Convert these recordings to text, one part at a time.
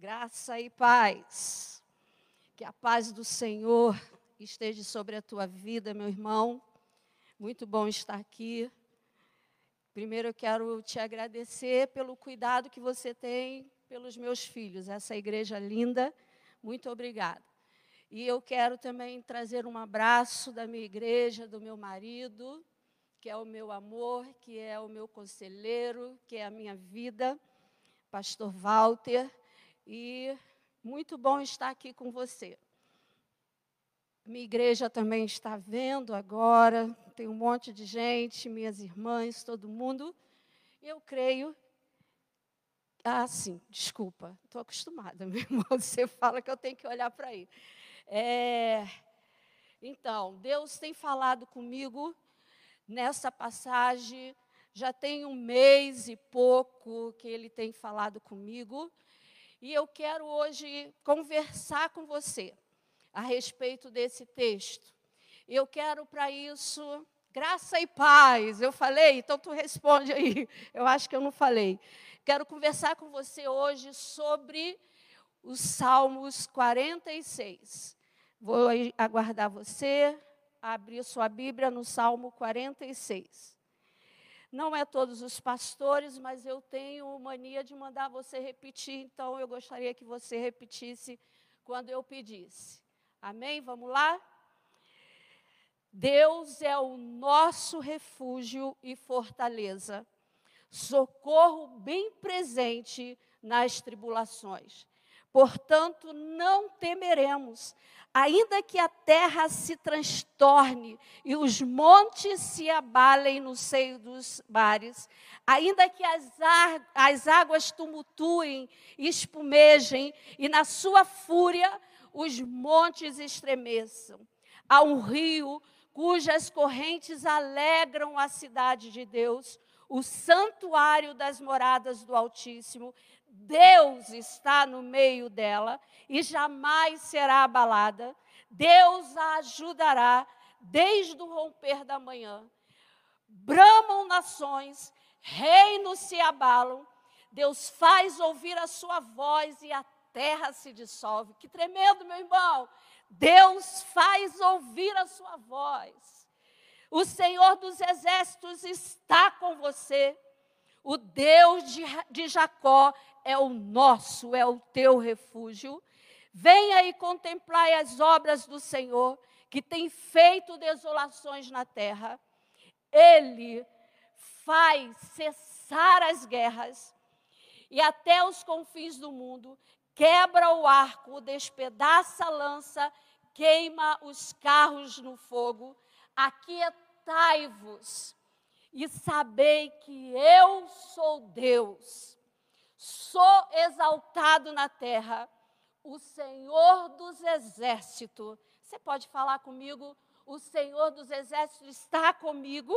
Graça e paz. Que a paz do Senhor esteja sobre a tua vida, meu irmão. Muito bom estar aqui. Primeiro eu quero te agradecer pelo cuidado que você tem pelos meus filhos, essa igreja linda. Muito obrigada. E eu quero também trazer um abraço da minha igreja, do meu marido, que é o meu amor, que é o meu conselheiro, que é a minha vida, pastor Walter e muito bom estar aqui com você. Minha igreja também está vendo agora, tem um monte de gente, minhas irmãs, todo mundo. Eu creio. Ah, sim, desculpa, estou acostumada, meu irmão. Você fala que eu tenho que olhar para aí. É, então, Deus tem falado comigo nessa passagem, já tem um mês e pouco que Ele tem falado comigo. E eu quero hoje conversar com você a respeito desse texto. Eu quero para isso graça e paz. Eu falei, então tu responde aí. Eu acho que eu não falei. Quero conversar com você hoje sobre os Salmos 46. Vou aguardar você abrir sua Bíblia no Salmo 46. Não é todos os pastores, mas eu tenho mania de mandar você repetir, então eu gostaria que você repetisse quando eu pedisse. Amém? Vamos lá? Deus é o nosso refúgio e fortaleza, socorro bem presente nas tribulações. Portanto, não temeremos, ainda que a terra se transtorne e os montes se abalem no seio dos mares, ainda que as, as águas tumultuem e espumejem, e na sua fúria os montes estremeçam. Há um rio cujas correntes alegram a cidade de Deus, o santuário das moradas do Altíssimo. Deus está no meio dela e jamais será abalada. Deus a ajudará desde o romper da manhã. Bramam nações, reinos se abalam. Deus faz ouvir a sua voz e a terra se dissolve. Que tremendo, meu irmão! Deus faz ouvir a sua voz. O Senhor dos exércitos está com você. O Deus de, de Jacó é o nosso, é o teu refúgio. Venha e contemplai as obras do Senhor, que tem feito desolações na terra. Ele faz cessar as guerras e até os confins do mundo, quebra o arco, despedaça a lança, queima os carros no fogo. Aquietai-vos e sabei que eu sou Deus, sou exaltado na terra, o Senhor dos exércitos. Você pode falar comigo? O Senhor dos exércitos está comigo.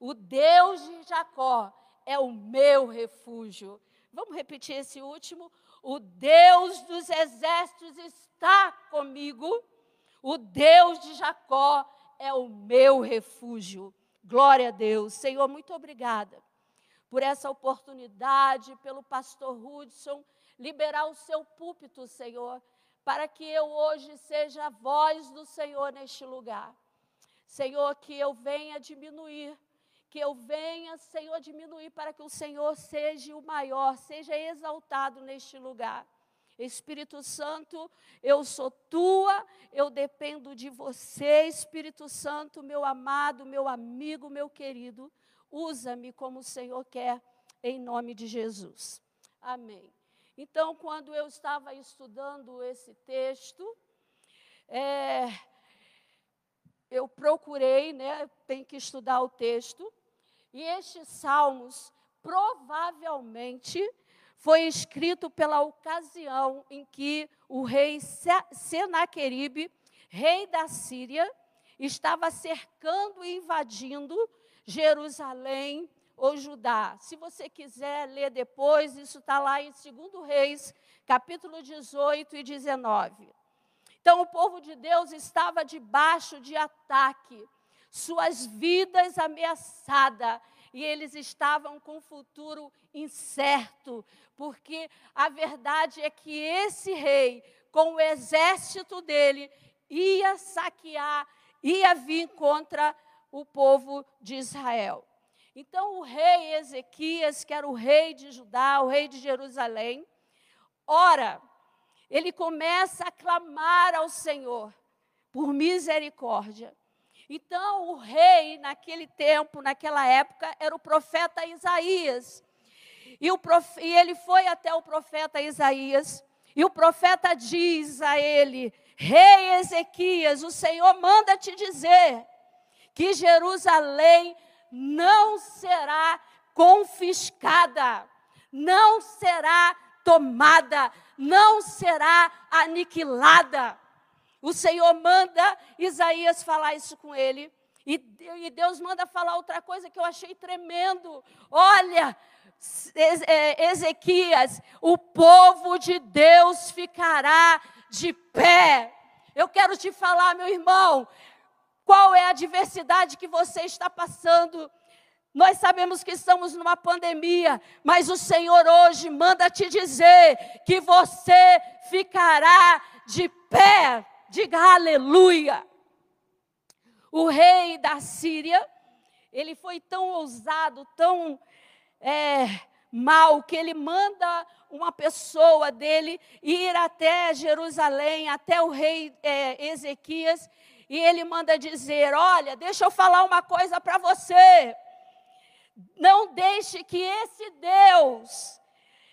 O Deus de Jacó é o meu refúgio. Vamos repetir esse último? O Deus dos exércitos está comigo. O Deus de Jacó é o meu refúgio. Glória a Deus. Senhor, muito obrigada por essa oportunidade, pelo pastor Hudson, liberar o seu púlpito, Senhor, para que eu hoje seja a voz do Senhor neste lugar. Senhor, que eu venha diminuir, que eu venha, Senhor, diminuir para que o Senhor seja o maior, seja exaltado neste lugar. Espírito Santo, eu sou tua, eu dependo de você, Espírito Santo, meu amado, meu amigo, meu querido. Usa-me como o Senhor quer, em nome de Jesus. Amém. Então, quando eu estava estudando esse texto, é, eu procurei, né, tem que estudar o texto, e estes salmos provavelmente foi escrito pela ocasião em que o rei Senaqueribe, rei da Síria, estava cercando e invadindo Jerusalém ou Judá. Se você quiser ler depois, isso está lá em 2 Reis, capítulo 18 e 19. Então, o povo de Deus estava debaixo de ataque, suas vidas ameaçadas, e eles estavam com um futuro incerto, porque a verdade é que esse rei, com o exército dele, ia saquear, ia vir contra o povo de Israel. Então, o rei Ezequias, que era o rei de Judá, o rei de Jerusalém, ora, ele começa a clamar ao Senhor por misericórdia. Então, o rei, naquele tempo, naquela época, era o profeta Isaías. E, o prof... e ele foi até o profeta Isaías, e o profeta diz a ele: Rei Ezequias, o Senhor manda te dizer que Jerusalém não será confiscada, não será tomada, não será aniquilada. O Senhor manda Isaías falar isso com ele. E, Deus manda falar outra coisa que eu achei tremendo. Olha, Ezequias, o povo de Deus ficará de pé. Eu quero te falar, meu irmão, qual é a adversidade que você está passando. Nós sabemos que estamos numa pandemia, mas o Senhor hoje manda te dizer que você ficará de pé. Diga aleluia. O rei da Síria, ele foi tão ousado, tão é, mal, que ele manda uma pessoa dele ir até Jerusalém, até o rei é, Ezequias, e ele manda dizer: Olha, deixa eu falar uma coisa para você. Não deixe que esse Deus,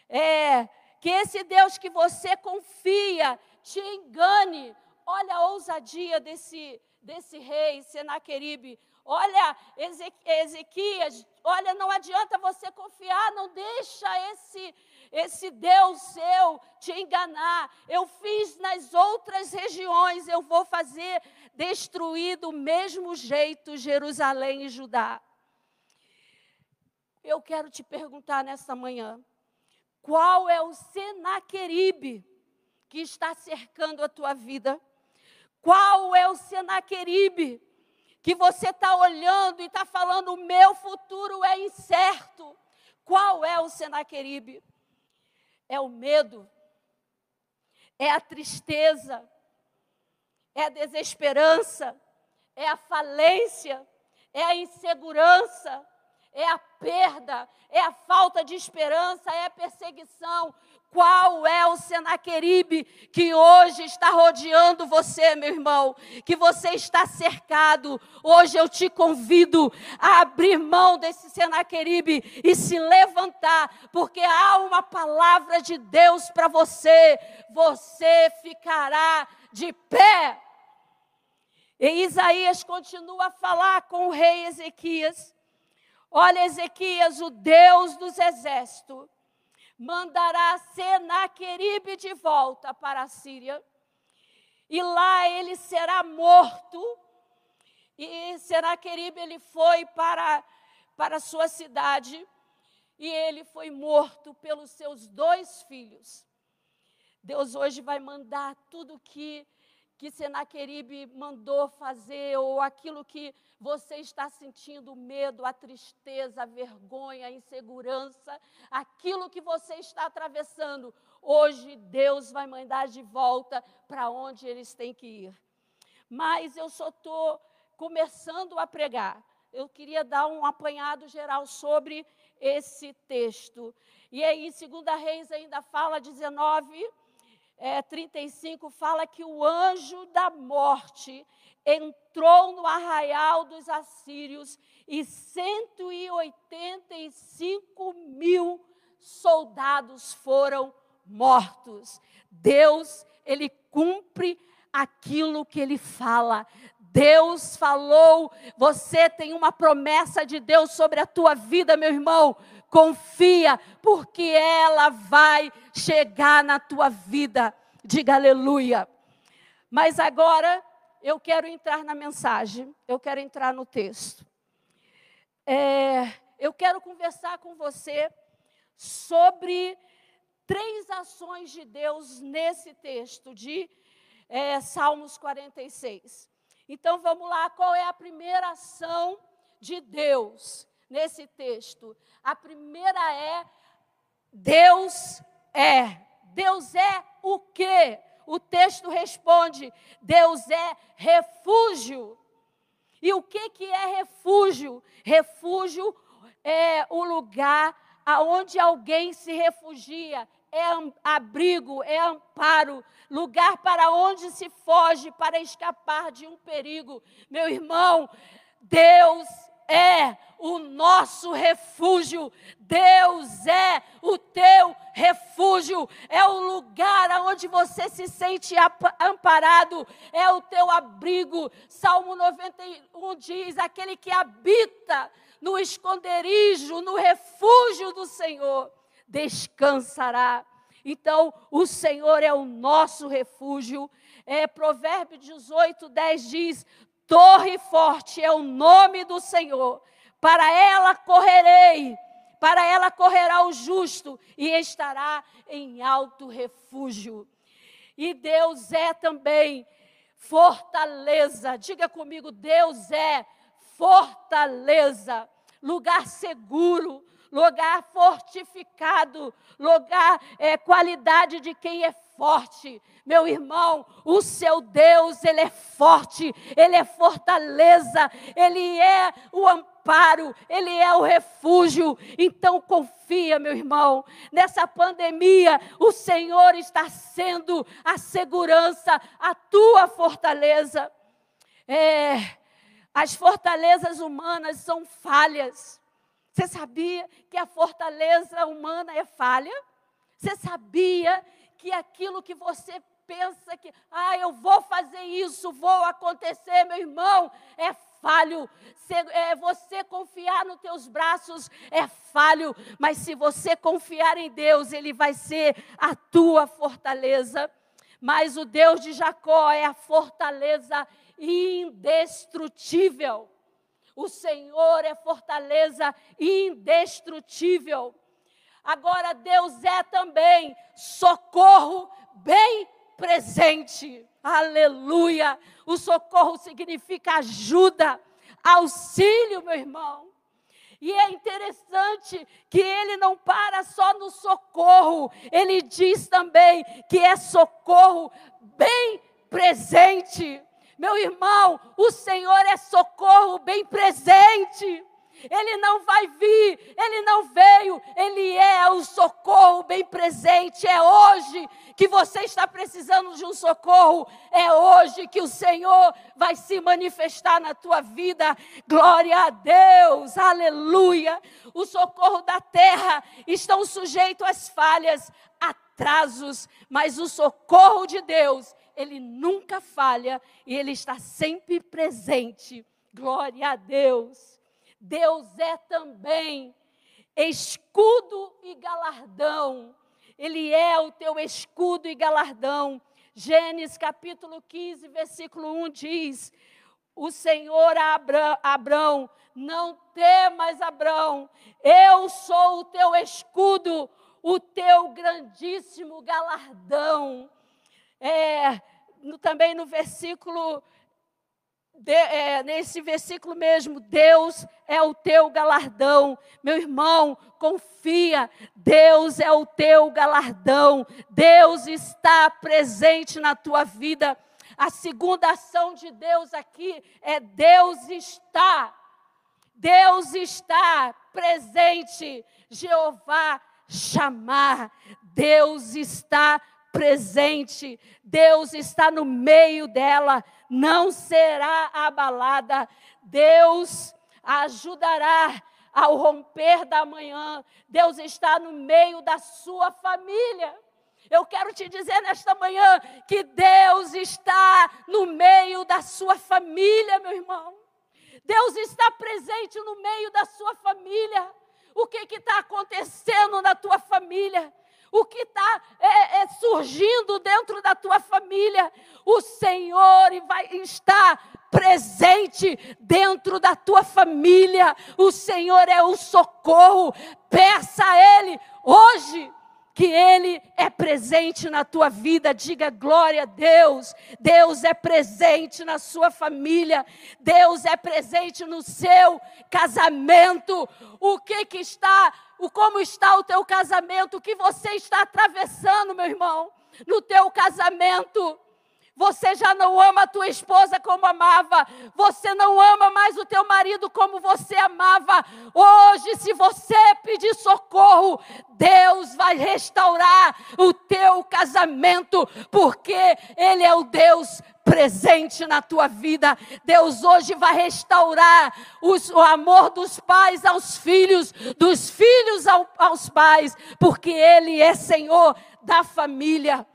é, que esse Deus que você confia, te engane, Olha a ousadia desse, desse rei, Senaqueribe. Olha, Ezequias, olha, não adianta você confiar, não deixa esse, esse Deus seu te enganar. Eu fiz nas outras regiões, eu vou fazer destruir do mesmo jeito Jerusalém e Judá. Eu quero te perguntar nessa manhã, qual é o Senaqueribe que está cercando a tua vida? Qual é o Senaqueribe que você está olhando e está falando: o meu futuro é incerto? Qual é o Senaqueribe? É o medo, é a tristeza, é a desesperança, é a falência, é a insegurança, é a perda, é a falta de esperança, é a perseguição. Qual é o Senaqueribe que hoje está rodeando você, meu irmão? Que você está cercado. Hoje eu te convido a abrir mão desse Senaqueribe e se levantar, porque há uma palavra de Deus para você. Você ficará de pé. E Isaías continua a falar com o rei Ezequias. Olha, Ezequias, o Deus dos exércitos mandará Senaqueribe de volta para a Síria, e lá ele será morto. E Senaqueribe ele foi para para sua cidade e ele foi morto pelos seus dois filhos. Deus hoje vai mandar tudo que que Senaqueribe mandou fazer, ou aquilo que você está sentindo, medo, a tristeza, a vergonha, a insegurança, aquilo que você está atravessando, hoje Deus vai mandar de volta para onde eles têm que ir. Mas eu só estou começando a pregar. Eu queria dar um apanhado geral sobre esse texto. E aí, em 2 Reis ainda fala 19, é, 35 fala que o anjo da morte entrou no arraial dos assírios e 185 mil soldados foram mortos. Deus, ele cumpre aquilo que ele fala. Deus falou, você tem uma promessa de Deus sobre a tua vida, meu irmão confia, porque ela vai chegar na tua vida. Diga aleluia. Mas agora eu quero entrar na mensagem, eu quero entrar no texto. É, eu quero conversar com você sobre três ações de Deus nesse texto de é, Salmos 46. Então vamos lá, qual é a primeira ação de Deus nesse texto. A primeira é Deus é. Deus é o quê? O texto responde: Deus é refúgio. E o que, que é refúgio? Refúgio é o lugar aonde alguém se refugia, é abrigo, é amparo, lugar para onde se foge para escapar de um perigo. Meu irmão, Deus é o nosso refúgio. Deus é o teu refúgio. É o lugar onde você se sente amparado. É o teu abrigo. Salmo 91 diz: aquele que habita no esconderijo, no refúgio do Senhor, descansará. Então, o Senhor é o nosso refúgio. É, Provérbio 18, 10 diz: Torre forte é o nome do Senhor, para ela correrei, para ela correrá o justo e estará em alto refúgio. E Deus é também fortaleza. Diga comigo, Deus é fortaleza, lugar seguro, lugar fortificado, lugar, é, qualidade de quem é forte. Meu irmão, o seu Deus, ele é forte, ele é fortaleza, ele é o amparo, ele é o refúgio. Então confia, meu irmão, nessa pandemia, o Senhor está sendo a segurança, a tua fortaleza. É, as fortalezas humanas são falhas. Você sabia que a fortaleza humana é falha? Você sabia que aquilo que você pensa que, ah, eu vou fazer isso, vou acontecer, meu irmão, é falho. Se, é, você confiar nos teus braços é falho, mas se você confiar em Deus, Ele vai ser a tua fortaleza. Mas o Deus de Jacó é a fortaleza indestrutível. O Senhor é fortaleza indestrutível. Agora, Deus é também socorro bem presente. Aleluia! O socorro significa ajuda, auxílio, meu irmão. E é interessante que ele não para só no socorro, ele diz também que é socorro bem presente. Meu irmão, o Senhor é socorro bem presente. Ele não vai vir, ele não veio, ele é o socorro bem presente. É hoje que você está precisando de um socorro, é hoje que o Senhor vai se manifestar na tua vida. Glória a Deus, aleluia. O socorro da terra estão sujeitos às falhas, atrasos, mas o socorro de Deus ele nunca falha e ele está sempre presente. Glória a Deus. Deus é também escudo e galardão. Ele é o teu escudo e galardão. Gênesis capítulo 15, versículo 1 diz: O Senhor a Abrão, Abrão não temas, Abrão, eu sou o teu escudo, o teu grandíssimo galardão é, no, também no versículo, de, é, nesse versículo mesmo, Deus é o teu galardão. Meu irmão, confia, Deus é o teu galardão. Deus está presente na tua vida. A segunda ação de Deus aqui é Deus está. Deus está presente. Jeová chamar. Deus está presente, Deus está no meio dela, não será abalada. Deus ajudará ao romper da manhã. Deus está no meio da sua família. Eu quero te dizer nesta manhã que Deus está no meio da sua família, meu irmão. Deus está presente no meio da sua família. O que está acontecendo na tua família? O que está é, é, surgindo dentro da tua família. O Senhor vai estar presente dentro da tua família. O Senhor é o socorro. Peça a Ele hoje. que Ele é presente na tua vida. Diga glória a Deus. Deus é presente na sua família. Deus é presente no seu casamento. O que que está, o como está o teu casamento? O que você está atravessando, meu irmão, no teu casamento? Você já não ama a tua esposa como amava. Você não ama mais o teu marido como você amava. Hoje, se você pedir socorro, Deus vai restaurar o teu casamento, porque Ele é o Deus presente na tua vida. Deus hoje vai restaurar os, o amor dos pais aos filhos, dos filhos ao, aos pais, porque Ele é Senhor da família.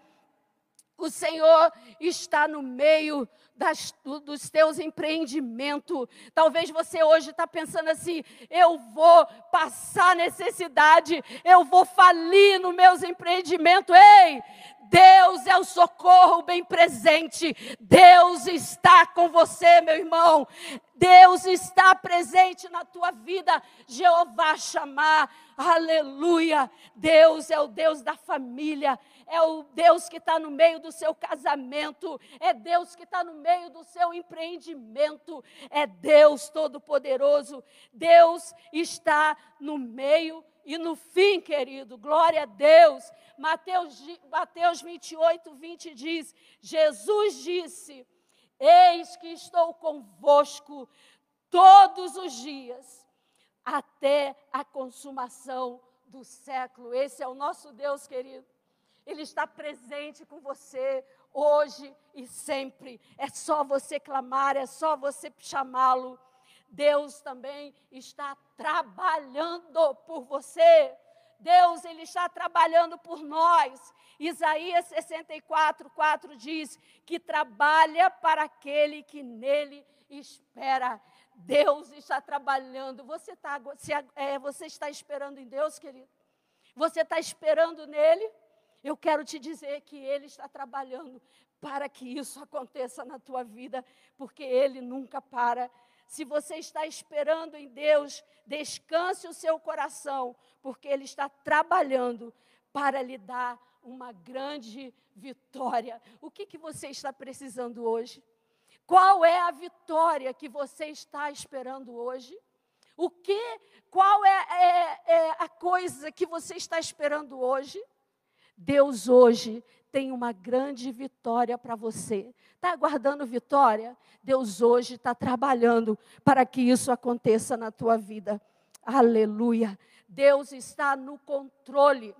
O Senhor está no meio das, dos teus empreendimentos. Talvez você hoje está pensando assim: eu vou passar necessidade, eu vou falir nos meus empreendimentos. Ei, Deus é o socorro bem presente. Deus está com você, meu irmão. Deus está presente na tua vida. Jeová chamar. Aleluia. Deus é o Deus da família é o Deus que está no meio do seu casamento, é Deus que está no meio do seu empreendimento, é Deus Todo-Poderoso. Deus está no meio e no fim, querido, glória a Deus. Mateus, Mateus 28, 20 diz: Jesus disse: Eis que estou convosco todos os dias, até a consumação do século. Esse é o nosso Deus, querido. Ele está presente com você hoje e sempre. É só você clamar, é só você chamá-lo. Deus também está trabalhando por você. Deus, Ele está trabalhando por nós. Isaías 64, 4 diz que trabalha para aquele que nele espera. Deus está trabalhando. Você, está, é, você está esperando em Deus, querido? Você está esperando nele? Eu quero te dizer que Ele está trabalhando para que isso aconteça na tua vida, porque Ele nunca para. Se você está esperando em Deus, descanse o seu coração, porque Ele está trabalhando para lhe dar uma grande vitória. O que, que você está precisando hoje? Qual é a vitória que você está esperando hoje? O que, qual é, é, é a coisa que você está esperando hoje? Deus hoje tem uma grande vitória para você. Está aguardando vitória? Deus hoje está trabalhando para que isso aconteça na tua vida. Aleluia. Deus está no controle.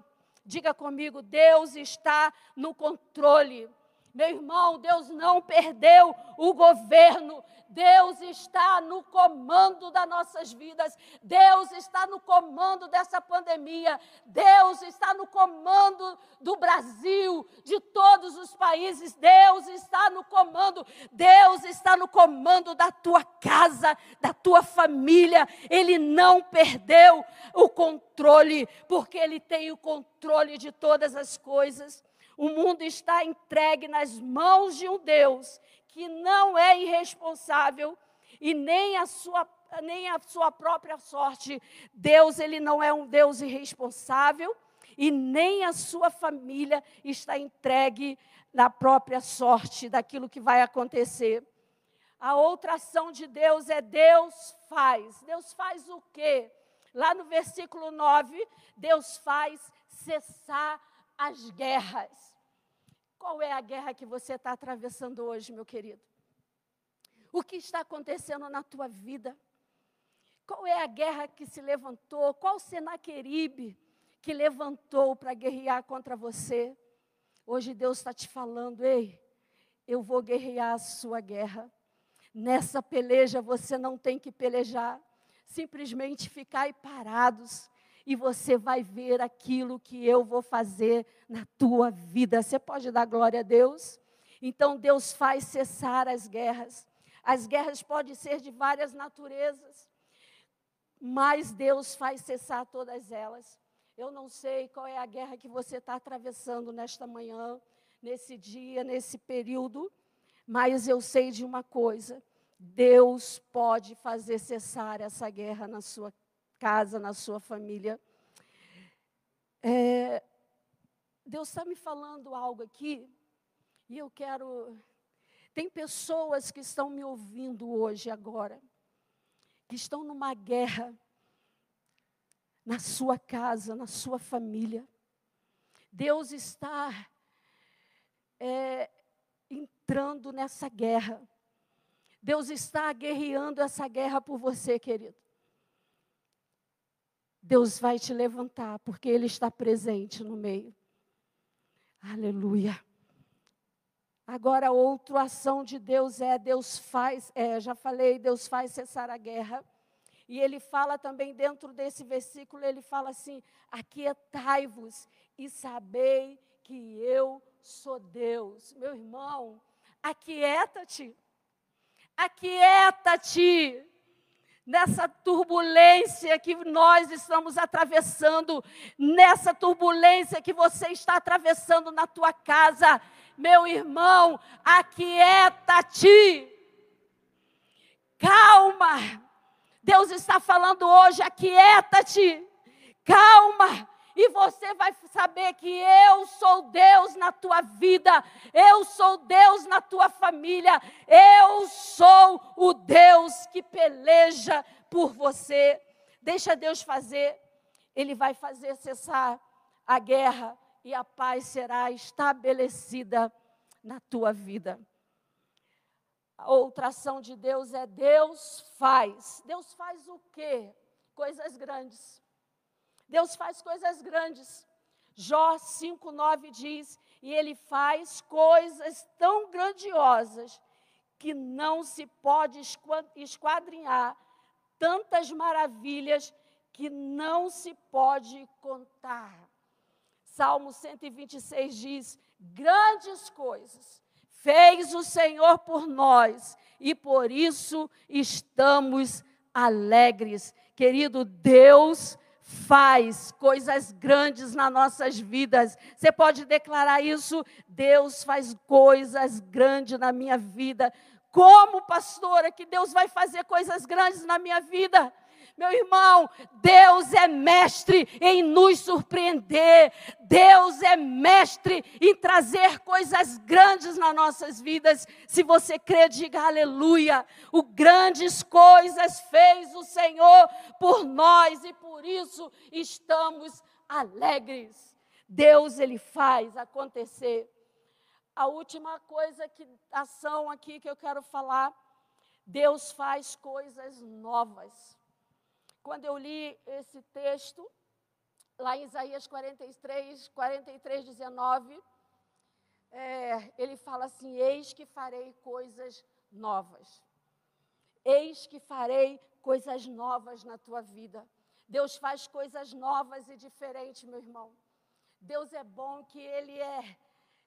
Diga comigo, Deus está no controle. Meu irmão, Deus não perdeu o governo. Deus está no comando das nossas vidas. Deus está no comando dessa pandemia. Deus está no comando do Brasil, de todos os países. Deus está no comando. Deus está no comando da tua casa, da tua família. Ele não perdeu o controle, porque ele tem o controle de todas as coisas. O mundo está entregue nas mãos de um Deus que não é irresponsável e nem a sua nem a sua própria sorte. Deus, ele não é um Deus irresponsável e nem a sua família está entregue na própria sorte daquilo que vai acontecer. A outra ação de Deus é Deus faz. Deus faz o quê? Lá no versículo 9, Deus faz cessar as guerras. Qual é a guerra que você está atravessando hoje, meu querido? O que está acontecendo na tua vida? Qual é a guerra que se levantou? Qual Senaqueribe que levantou para guerrear contra você? Hoje Deus está te falando, ei, eu vou guerrear a sua guerra. Nessa peleja você não tem que pelejar, simplesmente ficar aí parados e você vai ver aquilo que eu vou fazer na tua vida. Você pode dar glória a Deus? Então Deus faz cessar as guerras. As guerras podem ser de várias naturezas, mas Deus faz cessar todas elas. Eu não sei qual é a guerra que você está atravessando nesta manhã, nesse dia, nesse período, mas eu sei de uma coisa: Deus pode fazer cessar essa guerra na sua casa, na sua família. É, Deus está me falando algo aqui, e eu quero. Tem pessoas que estão me ouvindo hoje, agora, que estão numa guerra na sua casa, na sua família. Deus está é, entrando nessa guerra. Deus está guerreando essa guerra por você, querido. Deus vai te levantar, porque Ele está presente no meio. Aleluia. Agora, outra ação de Deus é: Deus faz, é, já falei, Deus faz cessar a guerra. E ele fala também dentro desse versículo, ele fala assim: aquietai-vos e sabei que eu sou Deus. Meu irmão, aquieta-te. Aquieta-te nessa turbulência que nós estamos atravessando, nessa turbulência que você está atravessando na tua casa. Meu irmão, aquieta-te. Calma. Deus está falando hoje, aquieta-te. Calma e você vai saber que eu sou Deus na tua vida, eu sou Deus na tua família, eu sou o Deus que peleja por você. Deixa Deus fazer, Ele vai fazer cessar a guerra e a paz será estabelecida na tua vida. A outra ação de Deus é Deus faz. Deus faz o quê? Coisas grandes. Deus faz coisas grandes. Jó 5,9 diz: E Ele faz coisas tão grandiosas que não se pode esquadrinhar, tantas maravilhas que não se pode contar. Salmo 126 diz: Grandes coisas fez o Senhor por nós e por isso estamos alegres. Querido Deus, faz coisas grandes nas nossas vidas. Você pode declarar isso? Deus faz coisas grandes na minha vida. Como pastora, que Deus vai fazer coisas grandes na minha vida? Meu irmão, Deus é mestre em nos surpreender. Deus é mestre em trazer coisas grandes nas nossas vidas. Se você crê, diga aleluia. O grandes coisas fez o Senhor por nós e por isso estamos alegres. Deus ele faz acontecer. A última coisa que ação aqui que eu quero falar, Deus faz coisas novas. Quando eu li esse texto, lá em Isaías 43, 43, 19, é, ele fala assim: Eis que farei coisas novas. Eis que farei coisas novas na tua vida. Deus faz coisas novas e diferentes, meu irmão. Deus é bom que Ele é,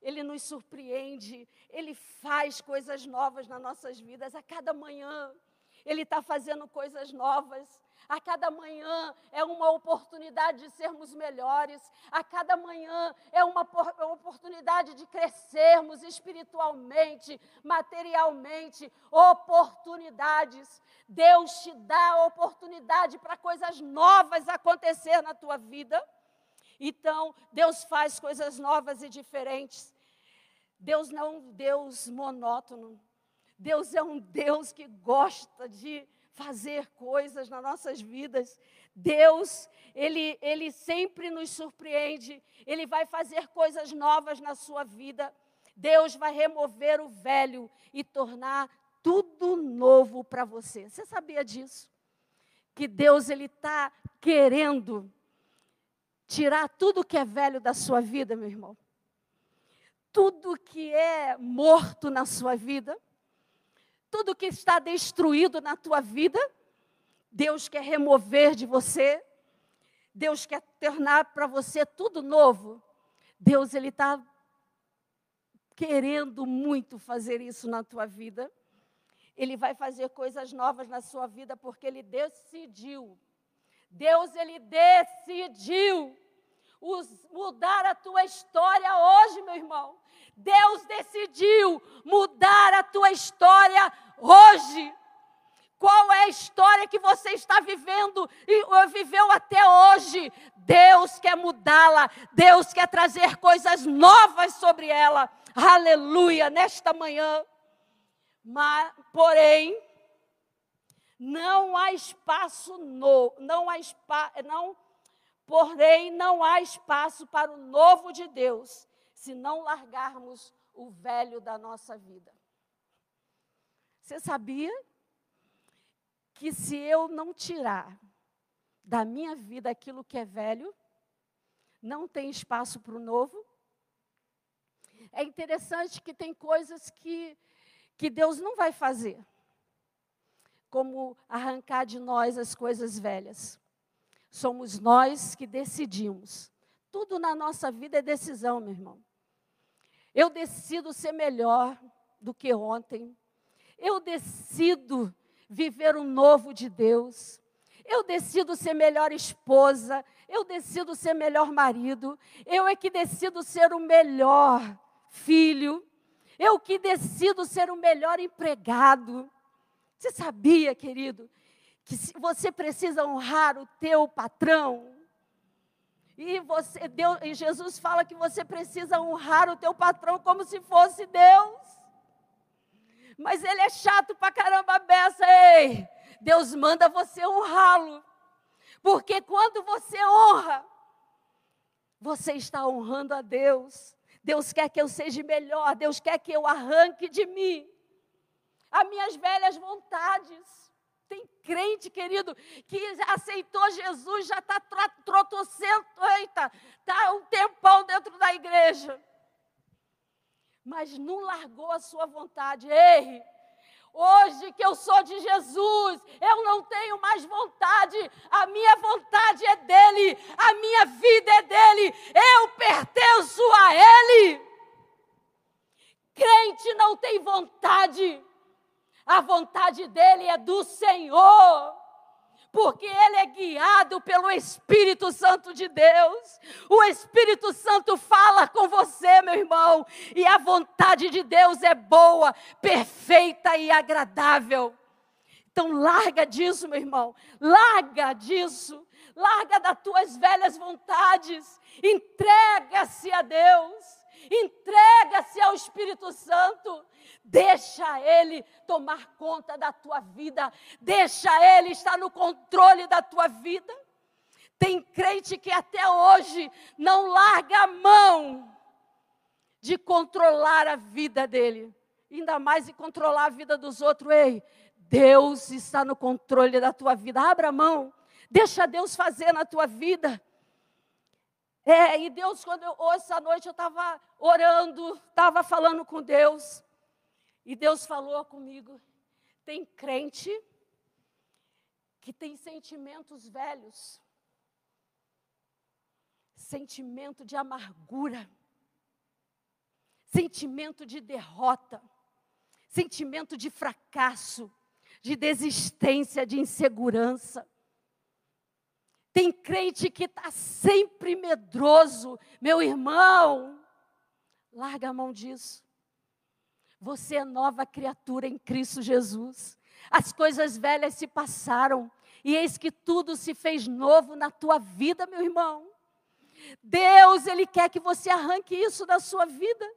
Ele nos surpreende, Ele faz coisas novas nas nossas vidas a cada manhã. Ele está fazendo coisas novas. A cada manhã é uma oportunidade de sermos melhores. A cada manhã é uma oportunidade de crescermos espiritualmente, materialmente. Oportunidades. Deus te dá oportunidade para coisas novas acontecer na tua vida. Então, Deus faz coisas novas e diferentes. Deus não é um Deus monótono. Deus é um Deus que gosta de fazer coisas nas nossas vidas. Deus, ele, ele sempre nos surpreende, Ele vai fazer coisas novas na sua vida. Deus vai remover o velho e tornar tudo novo para você. Você sabia disso? Que Deus ele está querendo tirar tudo que é velho da sua vida, meu irmão. Tudo que é morto na sua vida tudo que está destruído na tua vida, Deus quer remover de você. Deus quer tornar para você tudo novo. Deus, Ele está querendo muito fazer isso na tua vida. Ele vai fazer coisas novas na sua vida porque Ele decidiu. Deus, Ele decidiu mudar a tua história hoje, meu irmão. Deus decidiu mudar a tua história hoje. Qual é a história que você está vivendo e viveu até hoje? Deus quer mudá-la, Deus quer trazer coisas novas sobre ela. Aleluia, nesta manhã. Mas, porém, não há espaço no, não há espaço, não, porém não há espaço para o novo de Deus, se não largarmos o velho da nossa vida. Você sabia que se eu não tirar da minha vida aquilo que é velho, não tem espaço para o novo? É interessante que tem coisas que, que Deus não vai fazer, como arrancar de nós as coisas velhas. Somos nós que decidimos. Tudo na nossa vida é decisão, meu irmão. Eu decido ser melhor do que ontem. Eu decido viver o novo de Deus. Eu decido ser melhor esposa, eu decido ser melhor marido, eu é que decido ser o melhor filho, eu que decido ser o melhor empregado. Você sabia, querido, que você precisa honrar o teu patrão? E você, Deus, e Jesus fala que você precisa honrar o teu patrão como se fosse Deus mas ele é chato pra caramba beça, ei. Deus manda você honrá-lo. Porque quando você honra, você está honrando a Deus. Deus quer que eu seja melhor, Deus quer que eu arranque de mim as minhas velhas vontades. Tem crente, querido, que aceitou Jesus, já está trotocento, eita, está um tempão dentro da igreja mas não largou a sua vontade. Ei, hoje que eu sou de Jesus, eu não tenho mais vontade, a minha vontade é dele, a minha vida é dele, eu pertenço a ele. Crente não tem vontade, a vontade dele é do Senhor porque ele é guiado pelo Espírito Santo de Deus. O Espírito Santo fala com você, meu irmão, e a vontade de Deus é boa, perfeita e agradável. Então, larga disso, meu irmão, larga disso, larga das tuas velhas vontades, entrega-se a Deus entrega-se ao Espírito Santo, deixa Ele tomar conta da tua vida, deixa Ele estar no controle da tua vida. Tem crente que até hoje não larga a mão de controlar a vida dele, ainda mais de controlar a vida dos outros. Ei, Deus está no controle da tua vida. Abra a mão, deixa Deus fazer na tua vida. É, e Deus, quando eu, hoje, essa noite, eu estava orando, estava falando com Deus, e Deus falou comigo: tem crente que tem sentimentos velhos, sentimento de amargura, sentimento de derrota, sentimento de fracasso, de desistência, de insegurança. Tem crente que está sempre medroso. Meu irmão, larga a mão disso. Você é nova criatura em Cristo Jesus. As coisas velhas se passaram e eis que tudo se fez novo na tua vida, meu irmão. Deus, Ele quer que você arranque isso da sua vida.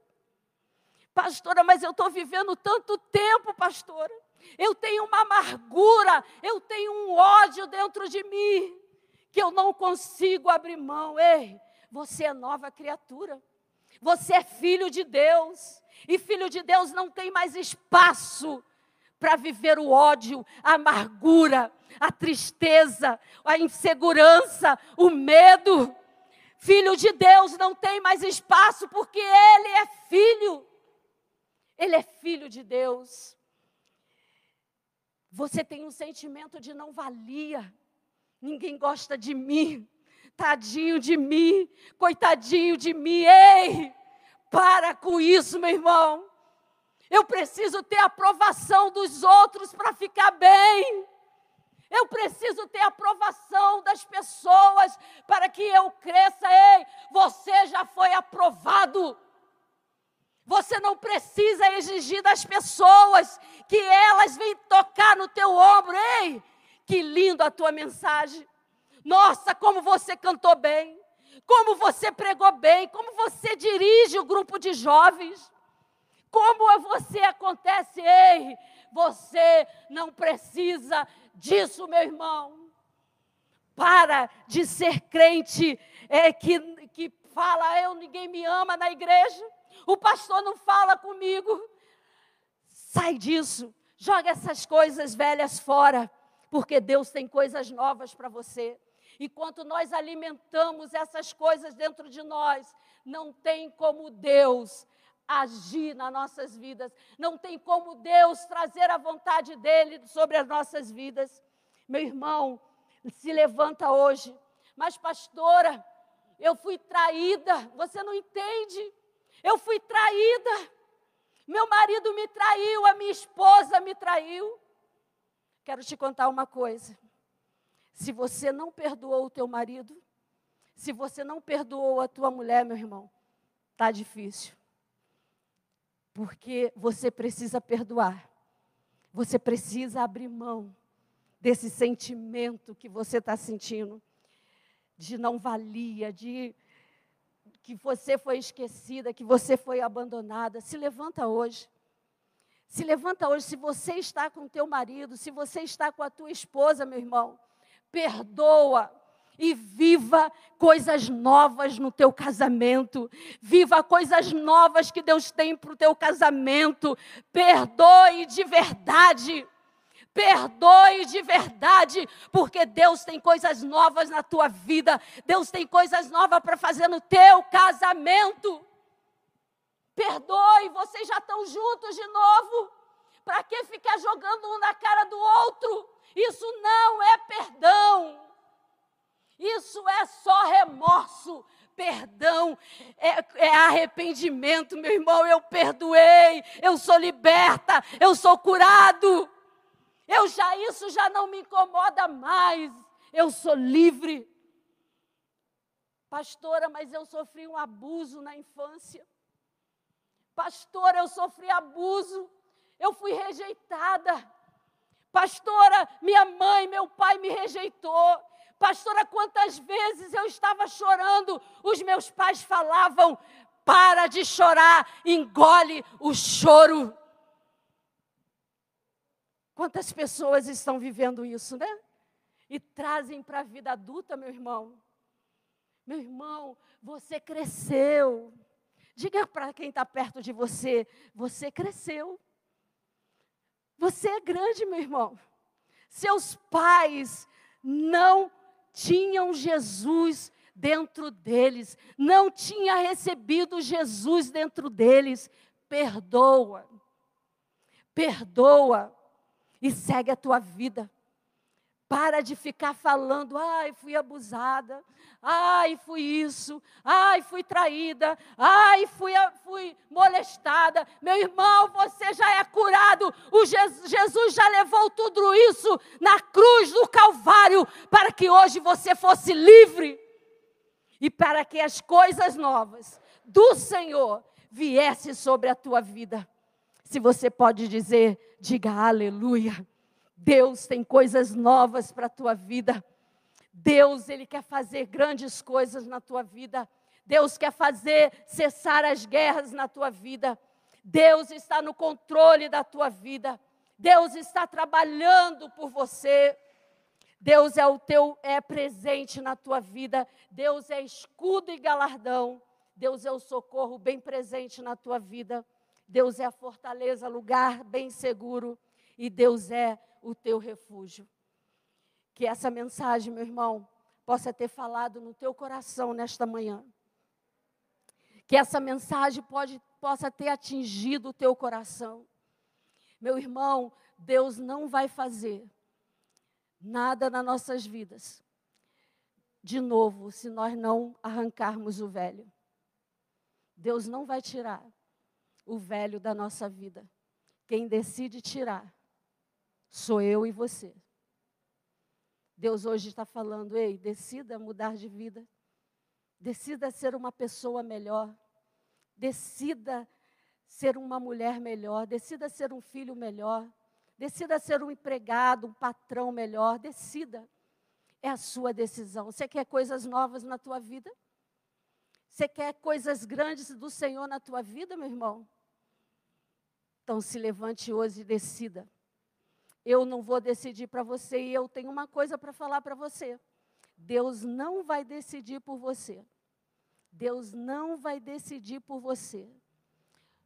Pastora, mas eu estou vivendo tanto tempo, pastora. Eu tenho uma amargura, eu tenho um ódio dentro de mim que eu não consigo abrir mão. Ei, você é nova criatura. Você é filho de Deus. E filho de Deus não tem mais espaço para viver o ódio, a amargura, a tristeza, a insegurança, o medo. Filho de Deus não tem mais espaço porque ele é filho. Ele é filho de Deus. Você tem um sentimento de não valia ninguém gosta de mim, tadinho de mim, coitadinho de mim. Ei, para com isso, meu irmão. Eu preciso ter aprovação dos outros para ficar bem. Eu preciso ter aprovação das pessoas para que eu cresça. Ei, você já foi aprovado. Você não precisa exigir das pessoas que elas vêm tocar no teu ombro. Ei, que lindo a tua mensagem. Nossa, como você cantou bem. Como você pregou bem, como você dirige o grupo de jovens. Como você acontece, ei, você não precisa disso, meu irmão. Para de ser crente é, que, que fala, eu ninguém me ama na igreja o pastor não fala comigo. Sai disso, joga essas coisas velhas fora, porque Deus tem coisas novas para você. Enquanto nós alimentamos essas coisas dentro de nós, não tem como Deus agir nas nossas vidas, não tem como Deus trazer a vontade dele sobre as nossas vidas. Meu irmão, se levanta hoje, mas pastora, eu fui traída, você não entende? Eu fui traída. Meu marido me traiu, a minha esposa me traiu. Quero te contar uma coisa. Se você não perdoou o teu marido, se você não perdoou a tua mulher, meu irmão, tá difícil. Porque você precisa perdoar. Você precisa abrir mão desse sentimento que você está sentindo de não valia, de que você foi esquecida, que você foi abandonada. Se levanta hoje. Se levanta hoje, se você está com teu marido, se você está com a tua esposa, meu irmão, perdoa e viva coisas novas no teu casamento. Viva coisas novas que Deus tem para o teu casamento. Perdoe de verdade. Perdoe de verdade, porque Deus tem coisas novas na tua vida. Deus tem coisas novas para fazer no teu casamento. Perdoe, vocês já estão juntos de novo. Para que ficar jogando um na cara do outro? Isso não é perdão. Isso é só remorso. Perdão é, é, arrependimento, meu irmão. Eu perdoei, eu sou liberta, eu sou curado. Eu já isso já não me incomoda mais. Eu sou livre. Pastora, mas eu sofri um abuso na infância. Pastora, eu sofri abuso. Eu fui rejeitada. Pastora, minha mãe, meu pai me rejeitou. Pastora, quantas vezes eu estava chorando, os meus pais falavam: para de chorar, engole o choro. Quantas pessoas estão vivendo isso, né? E trazem para a vida adulta, meu irmão. Meu irmão, você cresceu. Diga para quem está perto de você: você cresceu. Você é grande, meu irmão. Seus pais não tinham Jesus dentro deles, não tinha recebido Jesus dentro deles. Perdoa. Perdoa e segue a tua vida. Para de ficar falando, ai, fui abusada, ai, fui isso, ai, fui traída, ai, fui, fui molestada. Meu irmão, você já é curado. O Jesus, Jesus já levou tudo isso na cruz do Calvário para que hoje você fosse livre e para que as coisas novas do Senhor viessem sobre a tua vida. Se você pode dizer, diga aleluia. Deus tem coisas novas para a tua vida. Deus, Ele quer fazer grandes coisas na tua vida. Deus quer fazer cessar as guerras na tua vida. Deus está no controle da tua vida. Deus está trabalhando por você. Deus é o teu é presente na tua vida. Deus é escudo e galardão. Deus é o socorro bem presente na tua vida. Deus é a fortaleza, lugar bem seguro, e Deus é o teu refúgio. Que essa mensagem, meu irmão, possa ter falado no teu coração nesta manhã. Que essa mensagem pode, possa ter atingido o teu coração. Meu irmão, Deus não vai fazer nada nas nossas vidas de novo se nós não arrancarmos o velho. Deus não vai tirar o velho da nossa vida. Quem decide tirar sou eu e você. Deus hoje está falando, ei, decida mudar de vida. Decida ser uma pessoa melhor. Decida ser uma mulher melhor, decida ser um filho melhor, decida ser um empregado, um patrão melhor, decida. É a sua decisão. Você quer coisas novas na tua vida? Você quer coisas grandes do Senhor na tua vida, meu irmão? Então se levante hoje e decida. Eu não vou decidir para você e eu tenho uma coisa para falar para você. Deus não vai decidir por você. Deus não vai decidir por você.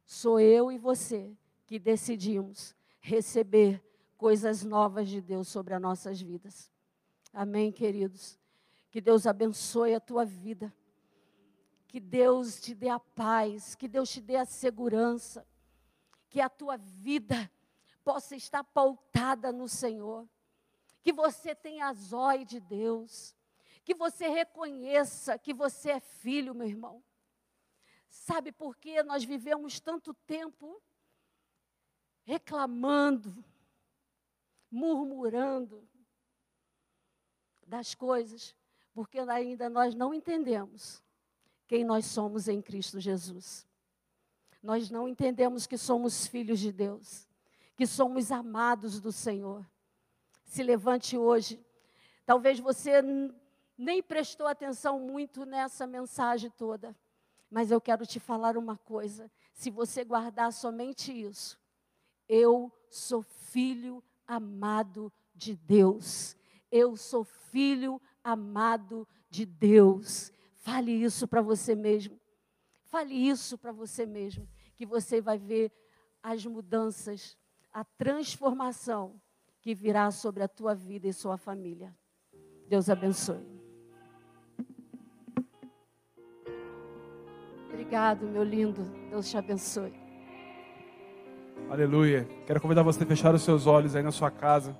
Sou eu e você que decidimos receber coisas novas de Deus sobre as nossas vidas. Amém, queridos? Que Deus abençoe a tua vida. Que Deus te dê a paz, que Deus te dê a segurança, que a tua vida possa estar pautada no Senhor, que você tenha a zóio de Deus, que você reconheça que você é filho, meu irmão. Sabe por que nós vivemos tanto tempo reclamando, murmurando das coisas? Porque ainda nós não entendemos quem nós somos em Cristo Jesus. Nós não entendemos que somos filhos de Deus, que somos amados do Senhor. Se levante hoje. Talvez você nem prestou atenção muito nessa mensagem toda. Mas eu quero te falar uma coisa: se você guardar somente isso, eu sou filho amado de Deus. Eu sou filho amado de Deus. Fale isso para você mesmo. Fale isso para você mesmo, que você vai ver as mudanças, a transformação que virá sobre a tua vida e sua família. Deus abençoe. Obrigado, meu lindo. Deus te abençoe. Aleluia. Quero convidar você a fechar os seus olhos aí na sua casa.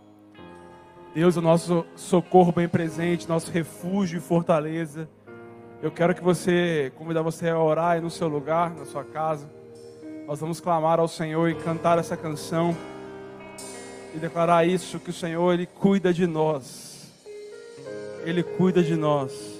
Deus é o nosso socorro bem presente, nosso refúgio e fortaleza. Eu quero que você, convidar você a orar aí no seu lugar, na sua casa. Nós vamos clamar ao Senhor e cantar essa canção e declarar isso que o Senhor ele cuida de nós. Ele cuida de nós.